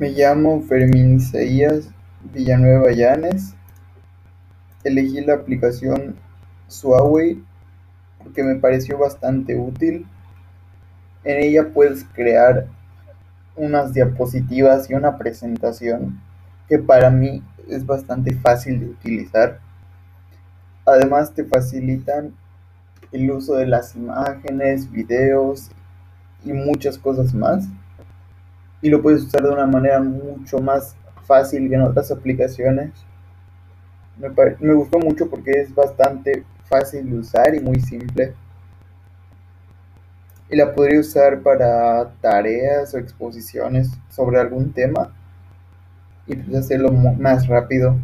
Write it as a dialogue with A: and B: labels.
A: Me llamo Fermín Villanueva Yanes. Elegí la aplicación Huawei porque me pareció bastante útil. En ella puedes crear unas diapositivas y una presentación que para mí es bastante fácil de utilizar. Además te facilitan el uso de las imágenes, videos y muchas cosas más. Y lo puedes usar de una manera mucho más fácil que en otras aplicaciones. Me, me gustó mucho porque es bastante fácil de usar y muy simple. Y la podría usar para tareas o exposiciones sobre algún tema y pues hacerlo más rápido.